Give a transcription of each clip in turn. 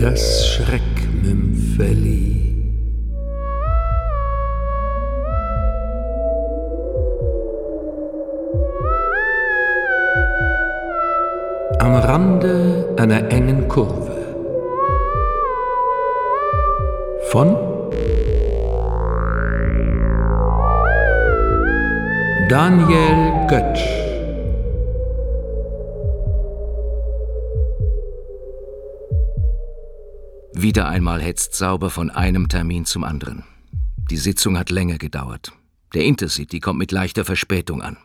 das Schreckmümpfeli. Am Rande einer engen Kurve. Von Daniel Götsch. Wieder einmal hetzt Sauber von einem Termin zum anderen. Die Sitzung hat länger gedauert. Der Intercity kommt mit leichter Verspätung an.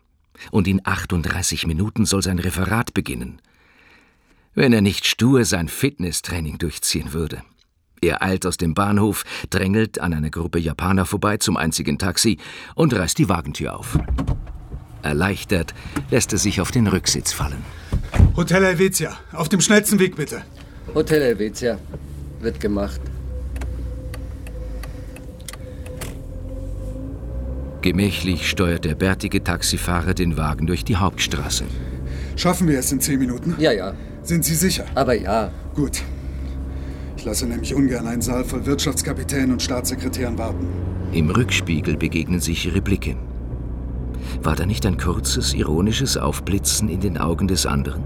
Und in 38 Minuten soll sein Referat beginnen. Wenn er nicht stur sein Fitnesstraining durchziehen würde. Er eilt aus dem Bahnhof, drängelt an einer Gruppe Japaner vorbei zum einzigen Taxi und reißt die Wagentür auf. Erleichtert lässt er sich auf den Rücksitz fallen. Hotel Helvetia. Auf dem schnellsten Weg bitte. Hotel Helvetia. Wird gemacht. Gemächlich steuert der bärtige Taxifahrer den Wagen durch die Hauptstraße. Schaffen wir es in zehn Minuten? Ja, ja. Sind Sie sicher? Aber ja. Gut. Ich lasse nämlich ungern einen Saal voll Wirtschaftskapitänen und Staatssekretären warten. Im Rückspiegel begegnen sich ihre Blicke. War da nicht ein kurzes, ironisches Aufblitzen in den Augen des anderen?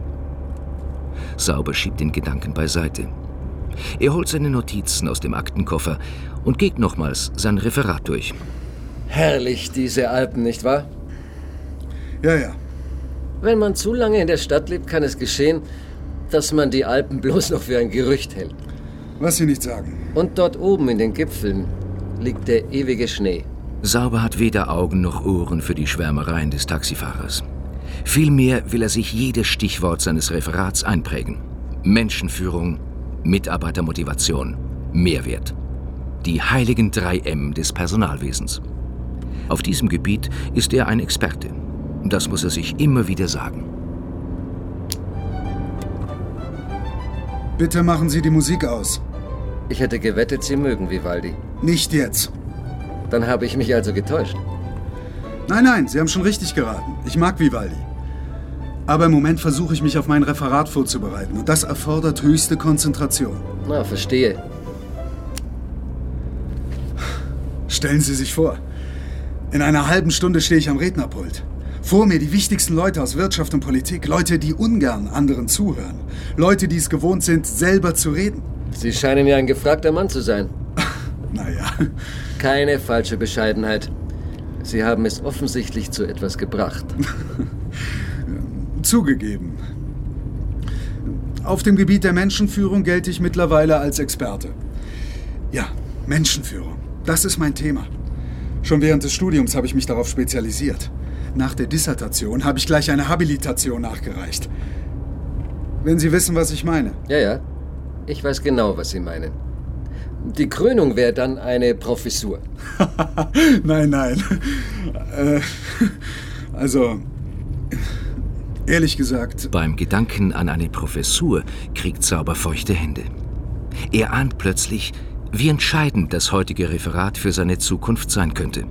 Sauber schiebt den Gedanken beiseite. Er holt seine Notizen aus dem Aktenkoffer und geht nochmals sein Referat durch. Herrlich, diese Alpen, nicht wahr? Ja, ja. Wenn man zu lange in der Stadt lebt, kann es geschehen, dass man die Alpen bloß noch für ein Gerücht hält. Was Sie nicht sagen. Und dort oben in den Gipfeln liegt der ewige Schnee. Sauber hat weder Augen noch Ohren für die Schwärmereien des Taxifahrers. Vielmehr will er sich jedes Stichwort seines Referats einprägen. Menschenführung, Mitarbeitermotivation, Mehrwert. Die heiligen drei M des Personalwesens. Auf diesem Gebiet ist er ein Experte. Das muss er sich immer wieder sagen. Bitte machen Sie die Musik aus. Ich hätte gewettet, Sie mögen Vivaldi. Nicht jetzt. Dann habe ich mich also getäuscht. Nein, nein, Sie haben schon richtig geraten. Ich mag Vivaldi. Aber im Moment versuche ich mich auf mein Referat vorzubereiten und das erfordert höchste Konzentration. Na, verstehe. Stellen Sie sich vor, in einer halben Stunde stehe ich am Rednerpult. Vor mir die wichtigsten Leute aus Wirtschaft und Politik, Leute, die ungern anderen zuhören, Leute, die es gewohnt sind, selber zu reden. Sie scheinen ja ein gefragter Mann zu sein. Naja, Keine falsche Bescheidenheit. Sie haben es offensichtlich zu etwas gebracht. zugegeben. Auf dem Gebiet der Menschenführung gelte ich mittlerweile als Experte. Ja, Menschenführung. Das ist mein Thema. Schon während des Studiums habe ich mich darauf spezialisiert. Nach der Dissertation habe ich gleich eine Habilitation nachgereicht. Wenn Sie wissen, was ich meine. Ja, ja. Ich weiß genau, was Sie meinen. Die Krönung wäre dann eine Professur. nein, nein. Äh, also, ehrlich gesagt, Beim Gedanken an eine Professur kriegt Sauber feuchte Hände. Er ahnt plötzlich, wie entscheidend das heutige Referat für seine Zukunft sein könnte.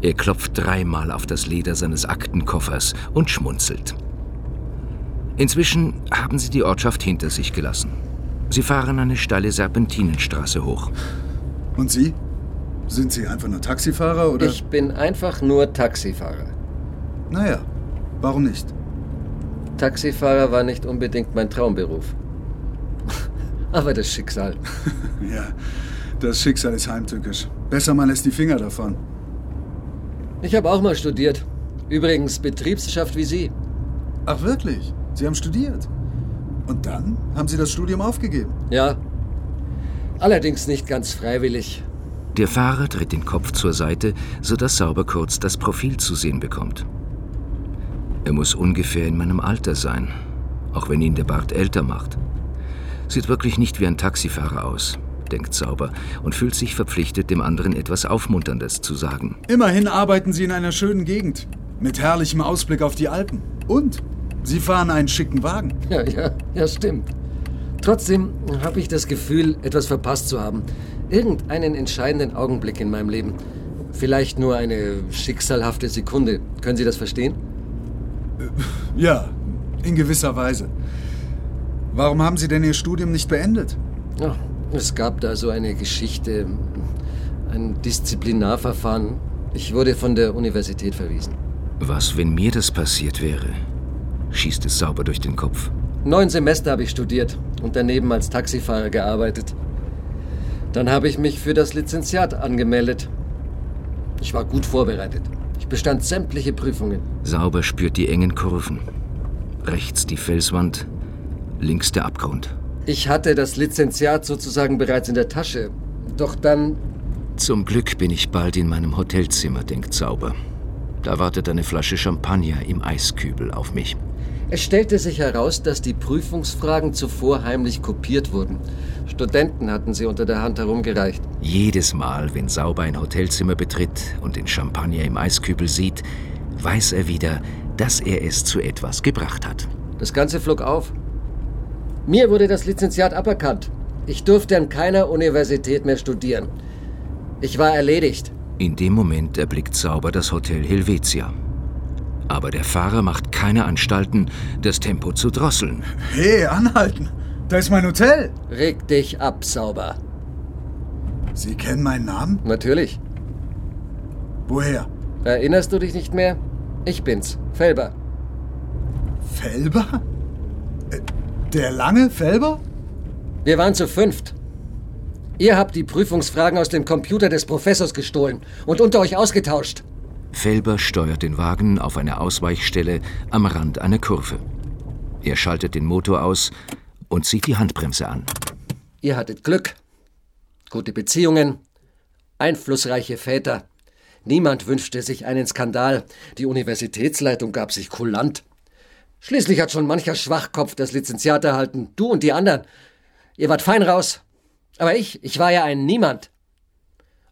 Er klopft dreimal auf das Leder seines Aktenkoffers und schmunzelt. Inzwischen haben sie die Ortschaft hinter sich gelassen. Sie fahren eine steile Serpentinenstraße hoch. und Sie? Sind Sie einfach nur Taxifahrer oder? Ich bin einfach nur Taxifahrer. Naja, warum nicht? Taxifahrer war nicht unbedingt mein Traumberuf. Aber das Schicksal. Ja, das Schicksal ist heimtückisch. Besser man lässt die Finger davon. Ich habe auch mal studiert. Übrigens Betriebswirtschaft wie Sie. Ach wirklich? Sie haben studiert? Und dann haben Sie das Studium aufgegeben? Ja. Allerdings nicht ganz freiwillig. Der Fahrer dreht den Kopf zur Seite, sodass Sauber kurz das Profil zu sehen bekommt. Er muss ungefähr in meinem Alter sein, auch wenn ihn der Bart älter macht. Sieht wirklich nicht wie ein Taxifahrer aus, denkt Sauber und fühlt sich verpflichtet, dem anderen etwas Aufmunterndes zu sagen. Immerhin arbeiten Sie in einer schönen Gegend. Mit herrlichem Ausblick auf die Alpen. Und Sie fahren einen schicken Wagen. Ja, ja, ja, stimmt. Trotzdem habe ich das Gefühl, etwas verpasst zu haben. Irgendeinen entscheidenden Augenblick in meinem Leben. Vielleicht nur eine schicksalhafte Sekunde. Können Sie das verstehen? Ja, in gewisser Weise. Warum haben Sie denn Ihr Studium nicht beendet? Ja, es gab da so eine Geschichte, ein Disziplinarverfahren. Ich wurde von der Universität verwiesen. Was, wenn mir das passiert wäre? Schießt es sauber durch den Kopf. Neun Semester habe ich studiert und daneben als Taxifahrer gearbeitet. Dann habe ich mich für das Lizenziat angemeldet. Ich war gut vorbereitet. Ich bestand sämtliche Prüfungen. Sauber spürt die engen Kurven. Rechts die Felswand, links der Abgrund. Ich hatte das Lizenziat sozusagen bereits in der Tasche. Doch dann. Zum Glück bin ich bald in meinem Hotelzimmer, denkt Sauber. Da wartet eine Flasche Champagner im Eiskübel auf mich. Es stellte sich heraus, dass die Prüfungsfragen zuvor heimlich kopiert wurden. Studenten hatten sie unter der Hand herumgereicht. Jedes Mal, wenn Sauber ein Hotelzimmer betritt und den Champagner im Eiskübel sieht, weiß er wieder, dass er es zu etwas gebracht hat. Das Ganze flog auf. Mir wurde das Lizenziat aberkannt. Ich durfte an keiner Universität mehr studieren. Ich war erledigt. In dem Moment erblickt Sauber das Hotel Helvetia. Aber der Fahrer macht keine Anstalten, das Tempo zu drosseln. Hey, anhalten! Da ist mein Hotel! Reg dich ab, Sauber. Sie kennen meinen Namen? Natürlich. Woher? Erinnerst du dich nicht mehr? Ich bin's, Felber. Felber? Äh, Der lange Felber? Wir waren zu fünft. Ihr habt die Prüfungsfragen aus dem Computer des Professors gestohlen und unter euch ausgetauscht. Felber steuert den Wagen auf eine Ausweichstelle am Rand einer Kurve. Er schaltet den Motor aus und zieht die Handbremse an. Ihr hattet Glück. Gute Beziehungen, einflussreiche Väter. Niemand wünschte sich einen Skandal. Die Universitätsleitung gab sich kulant. Schließlich hat schon mancher Schwachkopf das Lizenziat erhalten. Du und die anderen. Ihr wart fein raus. Aber ich, ich war ja ein Niemand.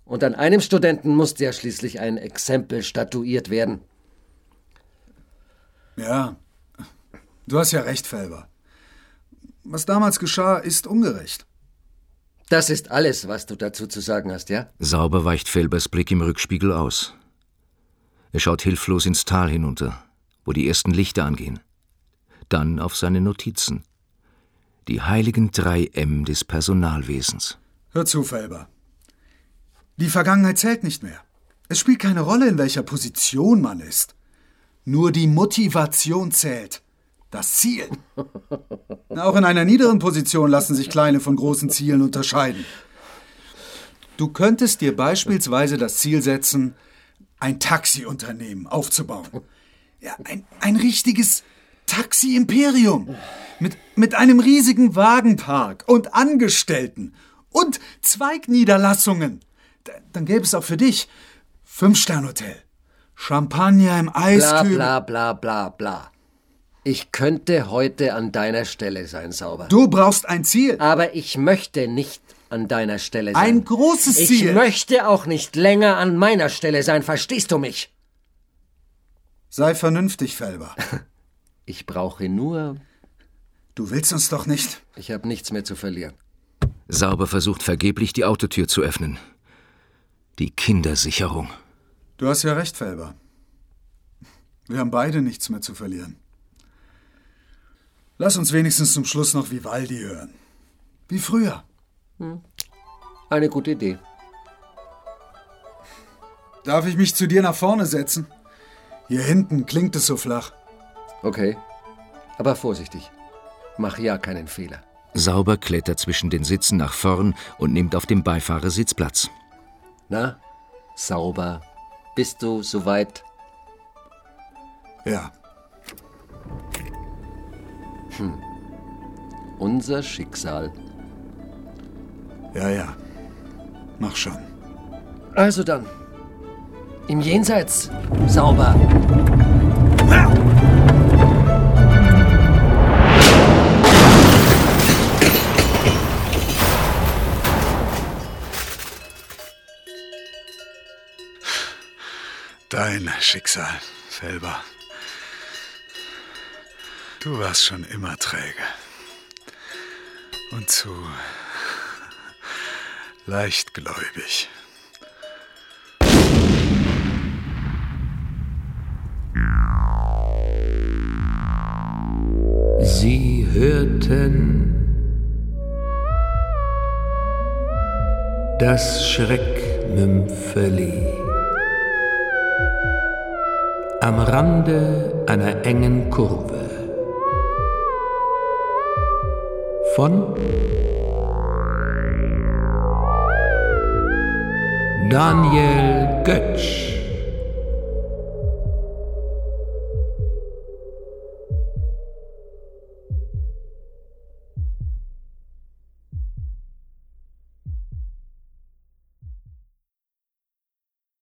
Und an einem Studenten musste ja schließlich ein Exempel statuiert werden. Ja, du hast ja recht, Felber. Was damals geschah, ist ungerecht. Das ist alles, was du dazu zu sagen hast, ja? Sauber weicht Felbers Blick im Rückspiegel aus. Er schaut hilflos ins Tal hinunter, wo die ersten Lichter angehen. Dann auf seine Notizen. Die heiligen drei M des Personalwesens. Hör zu, Felber. Die Vergangenheit zählt nicht mehr. Es spielt keine Rolle, in welcher Position man ist. Nur die Motivation zählt. Das Ziel. Auch in einer niederen Position lassen sich kleine von großen Zielen unterscheiden. Du könntest dir beispielsweise das Ziel setzen, ein Taxiunternehmen aufzubauen. Ja, ein, ein richtiges Taxi-Imperium. Mit, mit einem riesigen Wagenpark und Angestellten und Zweigniederlassungen. Dann gäbe es auch für dich Fünf-Stern-Hotel, Champagner im Bla Eiskübel. bla bla bla bla. Ich könnte heute an deiner Stelle sein, Sauber. Du brauchst ein Ziel. Aber ich möchte nicht an deiner Stelle sein. Ein großes ich Ziel. möchte auch nicht länger an meiner Stelle sein, verstehst du mich? Sei vernünftig, Felber. Ich brauche nur. Du willst uns doch nicht. Ich habe nichts mehr zu verlieren. Sauber versucht vergeblich, die Autotür zu öffnen. Die Kindersicherung. Du hast ja recht, Felber. Wir haben beide nichts mehr zu verlieren. Lass uns wenigstens zum Schluss noch Vivaldi hören. Wie früher. Eine gute Idee. Darf ich mich zu dir nach vorne setzen? Hier hinten klingt es so flach. Okay. Aber vorsichtig. Mach ja keinen Fehler. Sauber klettert zwischen den Sitzen nach vorn und nimmt auf dem Beifahrersitz Platz. Na? Sauber. Bist du soweit? Ja, Unser Schicksal. ja, ja. Mach schon. Also dann. Im Jenseits. Sauber. Dein Schicksal, Felber. Du warst schon immer träge. Und zu leichtgläubig. Sie hörten Das Schreckmümpfeli. Am Rande einer engen Kurve. Von Daniel Götsch.